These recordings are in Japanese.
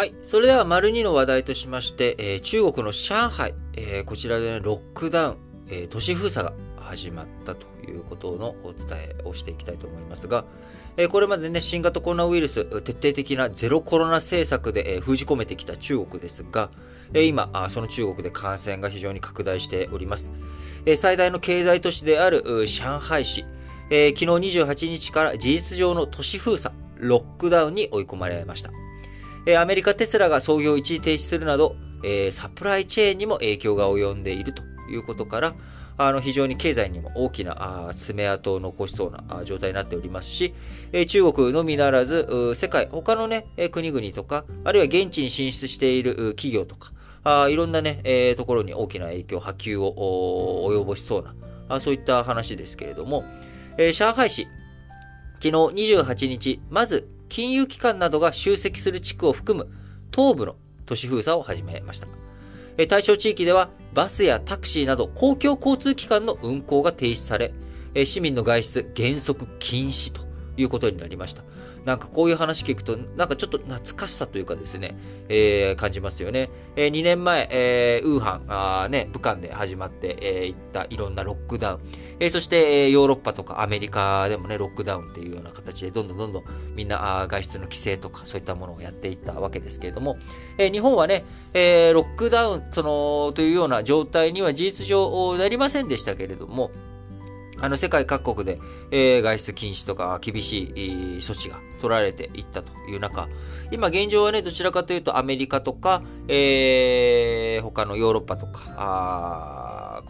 はい。それでは、丸2の話題としまして、えー、中国の上海、えー、こちらで、ね、ロックダウン、えー、都市封鎖が始まったということのお伝えをしていきたいと思いますが、えこれまでね、新型コロナウイルス、徹底的なゼロコロナ政策で、え封じ込めてきた中国ですが、え今あその中国で感染が非常に拡大しております。え最大の経済都市である上海市、え昨日28日から事実上の都市封鎖、ロックダウンに追い込まれました。アメリカテスラが操業を一時停止するなど、サプライチェーンにも影響が及んでいるということから、あの非常に経済にも大きな爪痕を残しそうな状態になっておりますし、中国のみならず、世界、他のね、国々とか、あるいは現地に進出している企業とか、いろんなね、ところに大きな影響、波及を及ぼしそうな、そういった話ですけれども、上海市、昨日28日、まず金融機関などが集積する地区を含む東部の都市封鎖を始めました。対象地域ではバスやタクシーなど公共交通機関の運行が停止され、市民の外出原則禁止ということになりました。なんかこういう話聞くと、なんかちょっと懐かしさというかですね、えー、感じますよね。えー、2年前、えー、ウーハン、あね、武漢で始まって、えー、いったいろんなロックダウン。えー、そして、え、ヨーロッパとかアメリカでもね、ロックダウンっていうような形で、どんどんどんどんみんなあ外出の規制とかそういったものをやっていったわけですけれども、え、日本はね、え、ロックダウン、その、というような状態には事実上なりませんでしたけれども、あの、世界各国で、えー、外出禁止とか厳しい措置が取られていったという中、今現状はね、どちらかというとアメリカとか、えー、他のヨーロッパとか、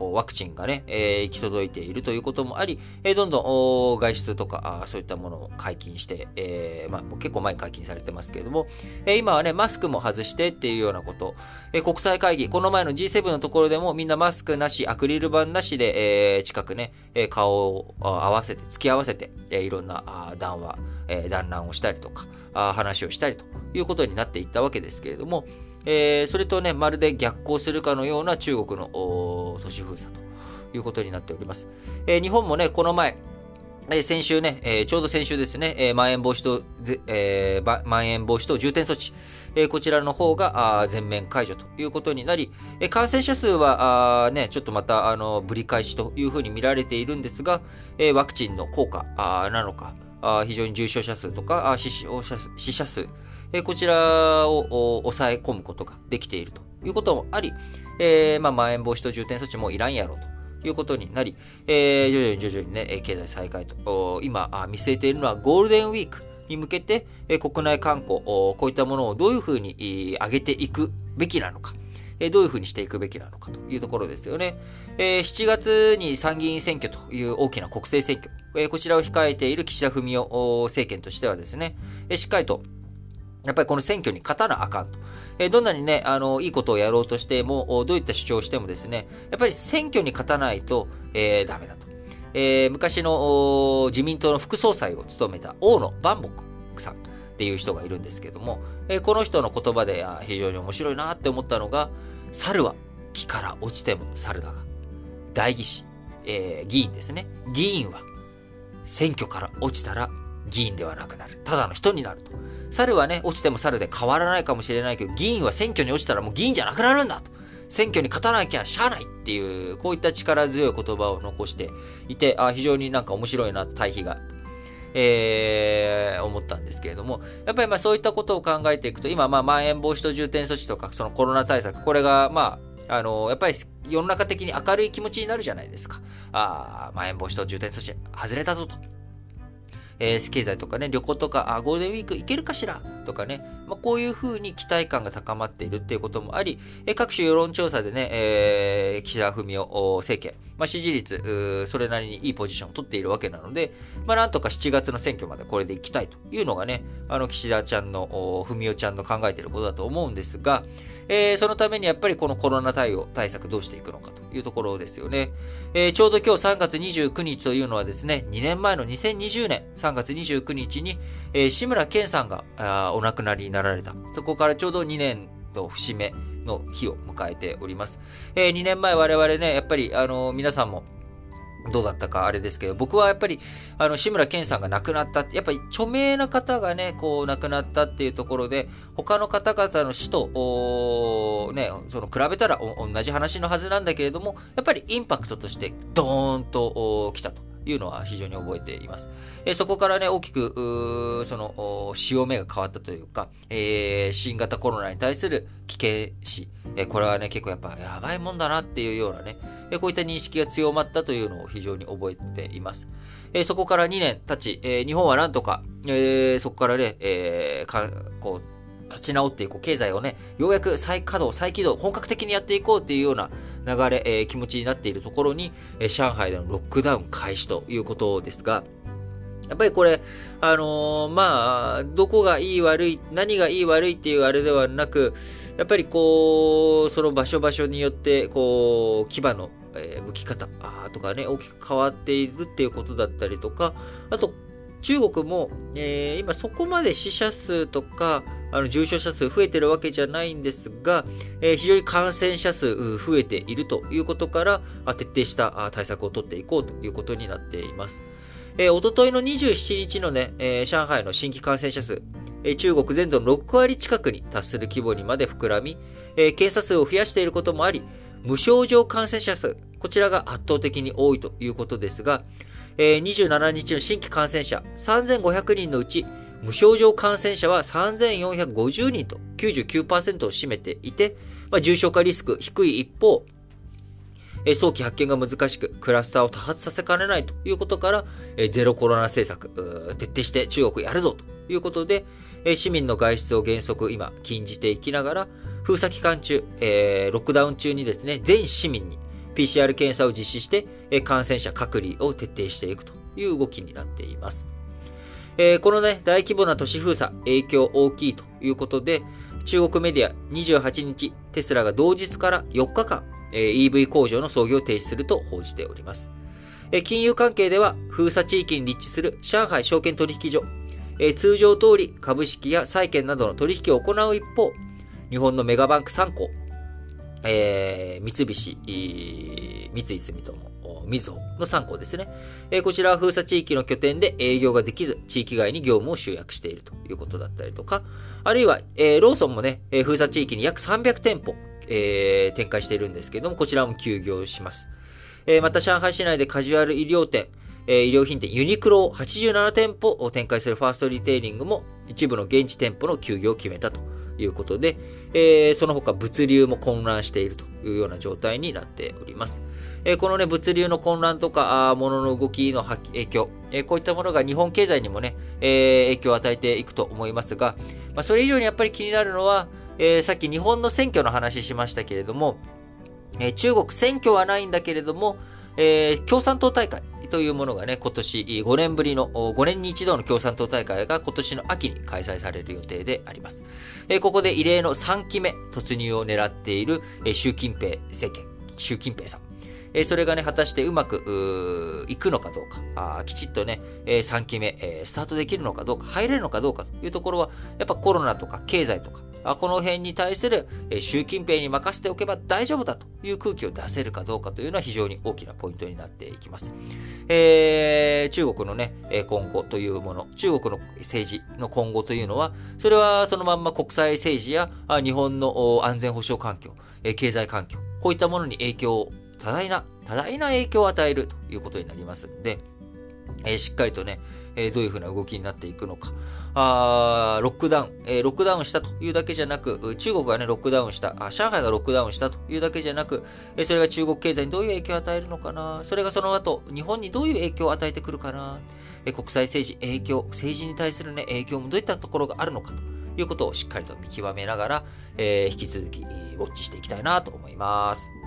こうワクチンがね、えー、行き届いているということもあり、えー、どんどん外出とかあそういったものを解禁して、えーまあ、結構前解禁されてますけれども、えー、今はね、マスクも外してっていうようなこと、えー、国際会議、この前の G7 のところでもみんなマスクなし、アクリル板なしで、えー、近くね、顔を合わせて、付き合わせて、えー、いろんな談話、えー、団らをしたりとか、あ話をしたりということになっていったわけですけれども、えー、それとね、まるで逆行するかのような中国の都市封鎖ということになっております。えー、日本もね、この前、先週ね、え、ちょうど先週ですね、え、まん延防止と、えー、まん延防止等重点措置、え、こちらの方が全面解除ということになり、え、感染者数はあ、ね、ちょっとまたあのぶり返しというふうに見られているんですが、え、ワクチンの効果なのか、あ非常に重症者数とかあ死死者数、えこちらを抑え込むことができているということもあり、えー、まあ、まん延防止等重点措置もいらんやろということになり、えー、徐々に徐々にね、経済再開と、今見据えているのはゴールデンウィークに向けて、国内観光、こういったものをどういうふうに上げていくべきなのか、どういうふうにしていくべきなのかというところですよね。7月に参議院選挙という大きな国政選挙、こちらを控えている岸田文雄政権としてはですね、しっかりとやっぱりこの選挙に勝たなあかんと。えどんなにね、あの、いいことをやろうとしても、どういった主張をしてもですね、やっぱり選挙に勝たないと、えー、ダメだと。えー、昔の自民党の副総裁を務めた大野万木さんっていう人がいるんですけども、えー、この人の言葉で非常に面白いなって思ったのが、猿は木から落ちても猿だが、代議士、えー、議員ですね。議員は選挙から落ちたら議員ではなくなる。ただの人になると。猿はね、落ちても猿で変わらないかもしれないけど、議員は選挙に落ちたらもう議員じゃなくなるんだと。選挙に勝たなきゃしゃあないっていう、こういった力強い言葉を残していて、あ非常になんか面白いな、対比が。えー、思ったんですけれども、やっぱりまあそういったことを考えていくと、今、まあ、まん延防止等重点措置とか、そのコロナ対策、これが、まあ、あの、やっぱり世の中的に明るい気持ちになるじゃないですか。ああ、まん延防止等重点措置外れたぞと。えー、経済とかね、旅行とか、あ、ゴールデンウィーク行けるかしら？とかね、まあ、こういうふうに期待感が高まっているっていうこともあり、えー、各種世論調査でね、えー、岸田文雄政権、まあ、支持率、それなりにいいポジションを取っているわけなので、まあ、なんとか7月の選挙までこれで行きたいというのがね、あの、岸田ちゃんの、文雄ちゃんの考えていることだと思うんですが、えー、そのためにやっぱりこのコロナ対応、対策どうしていくのかと。いうところですよね。えー、ちょうど今日3月29日というのはですね、2年前の2020年3月29日に、えー、志村けんさんがあお亡くなりになられた。そこからちょうど2年と節目の日を迎えております。えー、2年前我々ね、やっぱりあの皆さんもどうだったかあれですけど、僕はやっぱり、あの、志村けんさんが亡くなったってやっぱり著名な方がね、こう亡くなったっていうところで、他の方々の死と、ね、その比べたら同じ話のはずなんだけれども、やっぱりインパクトとしてドーンと来たと。いうのは非常に覚えています。えそこからね、大きく、その、潮目が変わったというか、えー、新型コロナに対する危険視、えこれはね、結構やっぱやばいもんだなっていうようなね、えこういった認識が強まったというのを非常に覚えています。えそこから2年経ち、え日本はなんとか、えそこからね、えかこう、立ち直っていこう、経済をね、ようやく再稼働、再起動、本格的にやっていこうっていうような流れ、えー、気持ちになっているところに、えー、上海でのロックダウン開始ということですが、やっぱりこれ、あのー、まあ、どこがいい悪い、何がいい悪いっていうあれではなく、やっぱりこう、その場所場所によって、こう、牙の、えー、向き方とかね、大きく変わっているっていうことだったりとか、あと、中国も、えー、今そこまで死者数とか、あの重症者数増えてるわけじゃないんですが、えー、非常に感染者数増えているということから、徹底した対策を取っていこうということになっています。えー、おとといの27日のね、えー、上海の新規感染者数、中国全土の6割近くに達する規模にまで膨らみ、えー、検査数を増やしていることもあり、無症状感染者数、こちらが圧倒的に多いということですが、えー、27日の新規感染者3500人のうち、無症状感染者は3450人と99%を占めていて、まあ、重症化リスク低い一方、え早期発見が難しく、クラスターを多発させかねないということから、えゼロコロナ政策、徹底して中国やるぞということで、え市民の外出を原則今禁じていきながら、封鎖期間中、えー、ロックダウン中にですね、全市民に PCR 検査を実施して、え感染者隔離を徹底していくという動きになっています。え、このね、大規模な都市封鎖、影響大きいということで、中国メディア28日、テスラが同日から4日間、え、EV 工場の操業を停止すると報じております。え、金融関係では、封鎖地域に立地する上海証券取引所、え、通常通り株式や債券などの取引を行う一方、日本のメガバンク3行、えー、三菱、三井住友、みずほの3校ですね。えこちらは封鎖地域の拠点で営業ができず、地域外に業務を集約しているということだったりとか、あるいは、えー、ローソンもね、え封鎖地域に約300店舗、え、展開しているんですけども、こちらも休業します。え、また上海市内でカジュアル医療店、え、医療品店ユニクロを87店舗を展開するファーストリテイリングも一部の現地店舗の休業を決めたということで、え、その他物流も混乱しているというような状態になっております。え、このね、物流の混乱とか、物の動きの影響、え、こういったものが日本経済にもね、え、影響を与えていくと思いますが、まあ、それ以上にやっぱり気になるのは、え、さっき日本の選挙の話しましたけれども、え、中国選挙はないんだけれども、え、共産党大会というものがね、今年5年ぶりの、5年に一度の共産党大会が今年の秋に開催される予定であります。え、ここで異例の3期目突入を狙っている、え、習近平政権、習近平さん。えそれがね、果たしてうまく、いくのかどうか、あきちっとね、え3期目、えスタートできるのかどうか、入れるのかどうかというところは、やっぱコロナとか経済とか、あこの辺に対する、え習近平に任せておけば大丈夫だという空気を出せるかどうかというのは非常に大きなポイントになっていきます。えー、中国のね、今後というもの、中国の政治の今後というのは、それはそのまんま国際政治や日本の安全保障環境、経済環境、こういったものに影響を多大な、多大な影響を与えるということになりますんで、えー、しっかりとね、えー、どういうふうな動きになっていくのか。あロックダウン、えー、ロックダウンしたというだけじゃなく、中国がね、ロックダウンしたあ、上海がロックダウンしたというだけじゃなく、え、それが中国経済にどういう影響を与えるのかな、それがその後、日本にどういう影響を与えてくるかな、え、国際政治、影響、政治に対するね、影響もどういったところがあるのかということをしっかりと見極めながら、え、引き続き、ウォッチしていきたいなと思います。